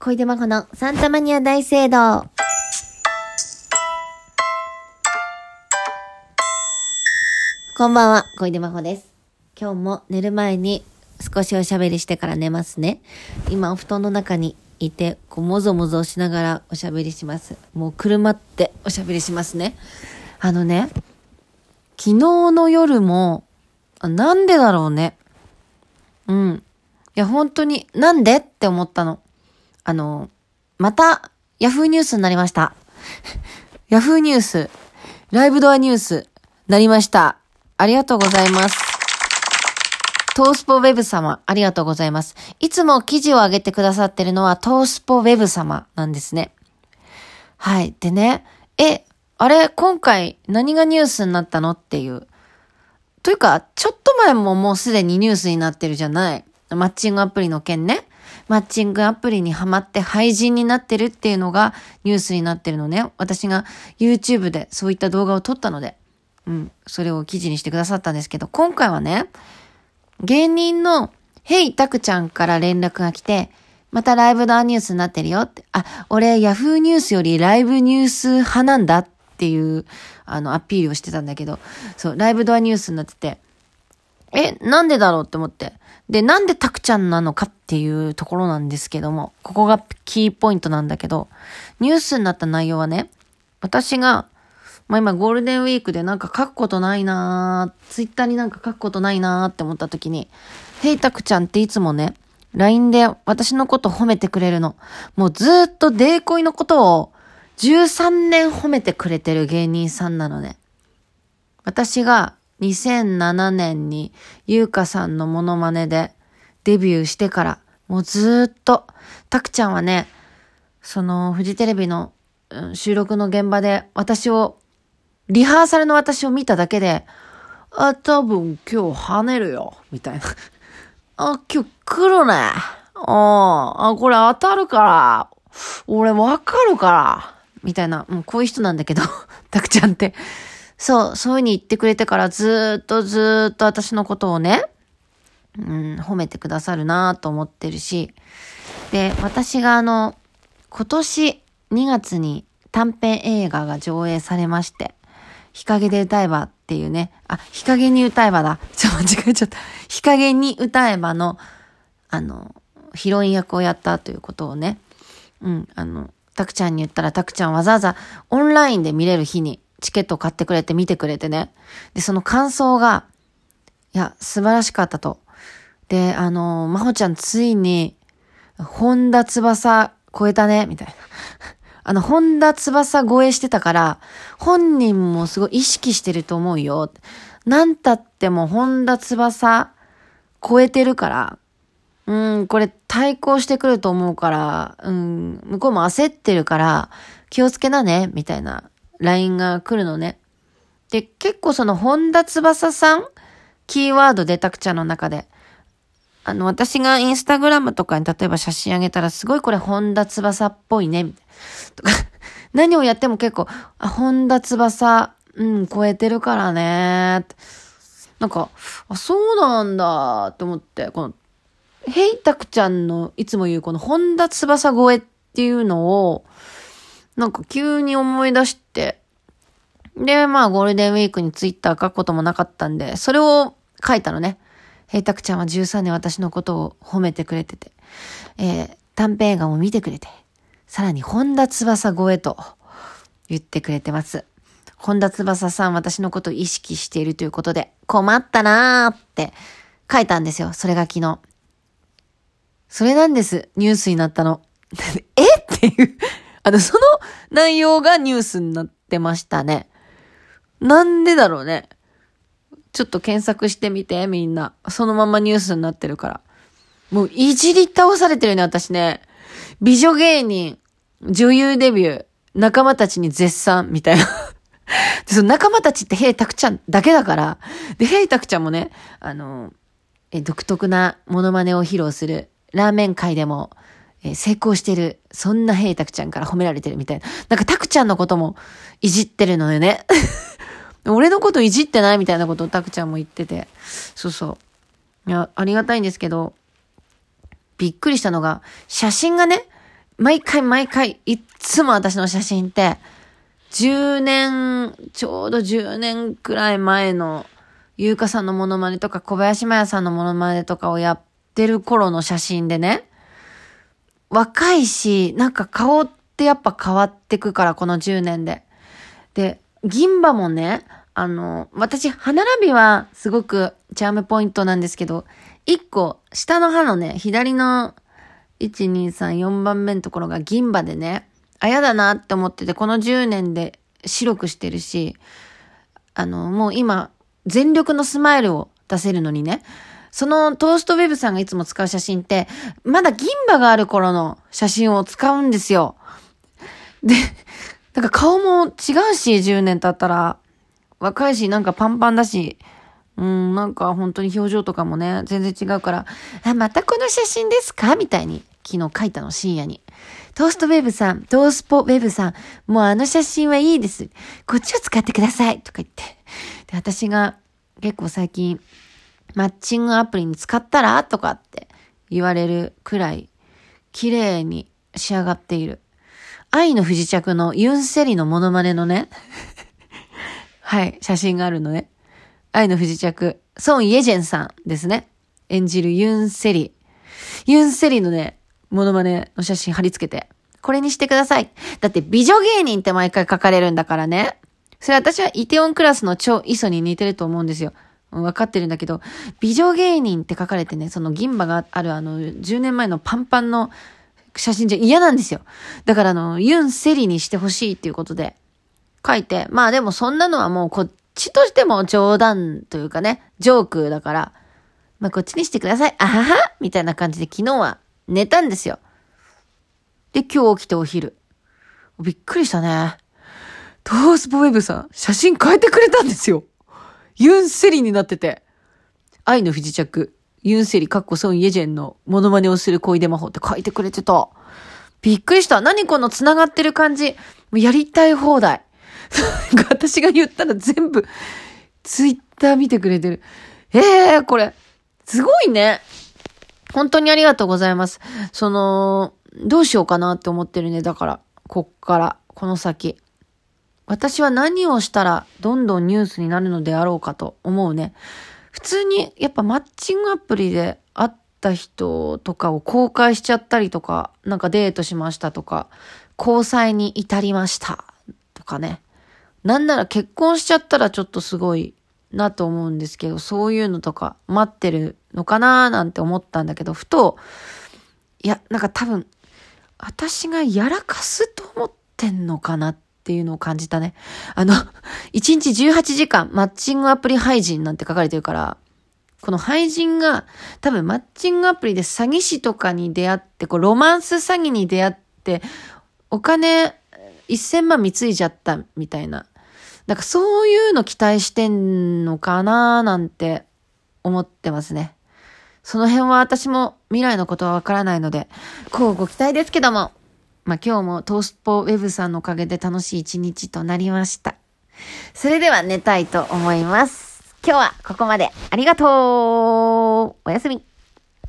小出真帆のサンタマニア大聖堂。こんばんは、小出真帆です。今日も寝る前に少しおしゃべりしてから寝ますね。今お布団の中にいて、こう、もぞもぞしながらおしゃべりします。もう車っておしゃべりしますね。あのね、昨日の夜も、あなんでだろうね。うん。いや、本当に、なんでって思ったの。あの、また、ヤフーニュースになりました。ヤフーニュース、ライブドアニュース、なりました。ありがとうございます。トースポウェブ様、ありがとうございます。いつも記事を上げてくださってるのはトースポウェブ様なんですね。はい。でね、え、あれ、今回何がニュースになったのっていう。というか、ちょっと前ももうすでにニュースになってるじゃない。マッチングアプリの件ね。マッチングアプリにハマって廃人になってるっていうのがニュースになってるのね。私が YouTube でそういった動画を撮ったので、うん、それを記事にしてくださったんですけど、今回はね、芸人のヘイタクちゃんから連絡が来て、またライブドアニュースになってるよって。あ、俺ヤフーニュースよりライブニュース派なんだっていう、あの、アピールをしてたんだけど、そう、ライブドアニュースになってて、え、なんでだろうって思って。で、なんでタクちゃんなのかっていうところなんですけども、ここがキーポイントなんだけど、ニュースになった内容はね、私が、まあ今ゴールデンウィークでなんか書くことないなーツイッターになんか書くことないなーって思った時に、ヘイタクちゃんっていつもね、LINE で私のこと褒めてくれるの。もうずーっとデーコイのことを13年褒めてくれてる芸人さんなのね。私が2007年にゆうかさんのモノマネでデビューしてから、もうずっと、たくちゃんはね、そのフジテレビの、収録の現場で私を、リハーサルの私を見ただけで、あ、多分今日跳ねるよ、みたいな。あ、今日来るね。ああ、これ当たるから、俺わかるから、みたいな、もうこういう人なんだけど、たくちゃんって。そう、そういう風に言ってくれてからずっとずっと私のことをね、うん、褒めてくださるなと思ってるし。で、私があの、今年2月に短編映画が上映されまして、日陰で歌えばっていうね、あ、日陰に歌えばだ。ちょ、間違えちゃった。日陰に歌えばの、あの、ヒロイン役をやったということをね、うん、あの、たくちゃんに言ったら、たくちゃんわざわざオンラインで見れる日にチケット買ってくれて見てくれてね。で、その感想が、いや、素晴らしかったと。で、あの、まほちゃんついに、本田翼超えたね、みたいな。あの、本田翼超えしてたから、本人もすごい意識してると思うよ。なんたっても本田翼超えてるから、うん、これ対抗してくると思うから、うん、向こうも焦ってるから、気をつけなね、みたいな LINE が来るのね。で、結構その本田翼さん、キーワードでたくちゃんの中で、あの、私がインスタグラムとかに例えば写真あげたら、すごいこれ本田翼っぽいね、とか、何をやっても結構、あ、本田翼、うん、超えてるからね、なんか、あ、そうなんだ、って思って、この、ヘイタクちゃんのいつも言うこの本田翼超えっていうのを、なんか急に思い出して、で、まあゴールデンウィークにツイッター書くこともなかったんで、それを書いたのね。ヘイタクちゃんは13年私のことを褒めてくれてて、えー短編映画も見てくれて、さらに本田翼超えと言ってくれてます。本田翼さん私のことを意識しているということで、困ったなーって書いたんですよ。それが昨日。それなんです。ニュースになったの。えっていう。あの、その内容がニュースになってましたね。なんでだろうね。ちょっと検索してみて、みんな。そのままニュースになってるから。もういじり倒されてるね、私ね。美女芸人、女優デビュー、仲間たちに絶賛、みたいな。で、その仲間たちってヘイタクちゃんだけだから。で、ヘイタクちゃんもね、あの、え独特なモノマネを披露する、ラーメン界でも、え成功してる、そんなヘイタクちゃんから褒められてるみたいな。なんかタクちゃんのこともいじってるのよね。俺のこといじってないみたいなことをタクちゃんも言ってて。そうそう。いや、ありがたいんですけど、びっくりしたのが、写真がね、毎回毎回、いっつも私の写真って、10年、ちょうど10年くらい前の、ゆうかさんのモノマネとか、小林麻也さんのモノマネとかをやってる頃の写真でね、若いし、なんか顔ってやっぱ変わってくから、この10年で。で、銀歯もね、あの、私、歯並びはすごくチャームポイントなんですけど、一個、下の歯のね、左の1、2、3、4番目のところが銀歯でね、あ、やだなって思ってて、この10年で白くしてるし、あの、もう今、全力のスマイルを出せるのにね、そのトーストウェブさんがいつも使う写真って、まだ銀歯がある頃の写真を使うんですよ。で、なんか顔も違うし、10年経ったら。若いし、なんかパンパンだし、うん、なんか本当に表情とかもね、全然違うから、あ、またこの写真ですか？みたいに、昨日書いたの、深夜に。トーストウェブさん、トースポウェブさん、もうあの写真はいいです。こっちを使ってくださいとか言って。で、私が結構最近、マッチングアプリに使ったら？とかって言われるくらい、綺麗に仕上がっている。愛の不時着のユンセリのモノマネのね はい、写真があるのね。愛の不時着、ソン・イェジェンさんですね。演じるユン・セリ。ユン・セリのね、モノマネの写真貼り付けて、これにしてください。だって美女芸人って毎回書かれるんだからね。それ私はイテオンクラスの超イソに似てると思うんですよ。わかってるんだけど、美女芸人って書かれてね、その銀歯があるあの、10年前のパンパンの写真じゃ嫌なんですよ。だからあの、ユン・セリにしてほしいっていうことで、書いて、まあでもそんなのはもうこっちとしても冗談というかね、ジョークだから、まあこっちにしてください。あははみたいな感じで昨日は寝たんですよ。で、今日起きてお昼。びっくりしたね。トースポウェブさん、写真変えてくれたんですよ。ユンセリになってて。愛の不時着。ユンセリ、カッコソン・イェジェンのモノマネをする恋出魔法って書いてくれてた。びっくりした。何この繋がってる感じ。やりたい放題。私が言ったら全部、ツイッター見てくれてる。ええー、これ、すごいね。本当にありがとうございます。その、どうしようかなって思ってるね。だから、こっから、この先。私は何をしたらどんどんニュースになるのであろうかと思うね。普通に、やっぱマッチングアプリで会った人とかを公開しちゃったりとか、なんかデートしましたとか、交際に至りましたとかね。なんなら結婚しちゃったらちょっとすごいなと思うんですけど、そういうのとか待ってるのかなーなんて思ったんだけど、ふと、いや、なんか多分、私がやらかすと思ってんのかなってていうのを感じたね。あの、1日18時間マッチングアプリ廃人なんて書かれてるから、この廃人が多分マッチングアプリで詐欺師とかに出会って、こうロマンス詐欺に出会って、お金1000万貢いじゃったみたいな。なんかそういうの期待してんのかななんて思ってますね。その辺は私も未来のことはわからないので、こうご期待ですけども。まあ、今日もトースポウェブさんのおかげで楽しい一日となりました。それでは寝たいと思います。今日はここまで。ありがとうおやすみ。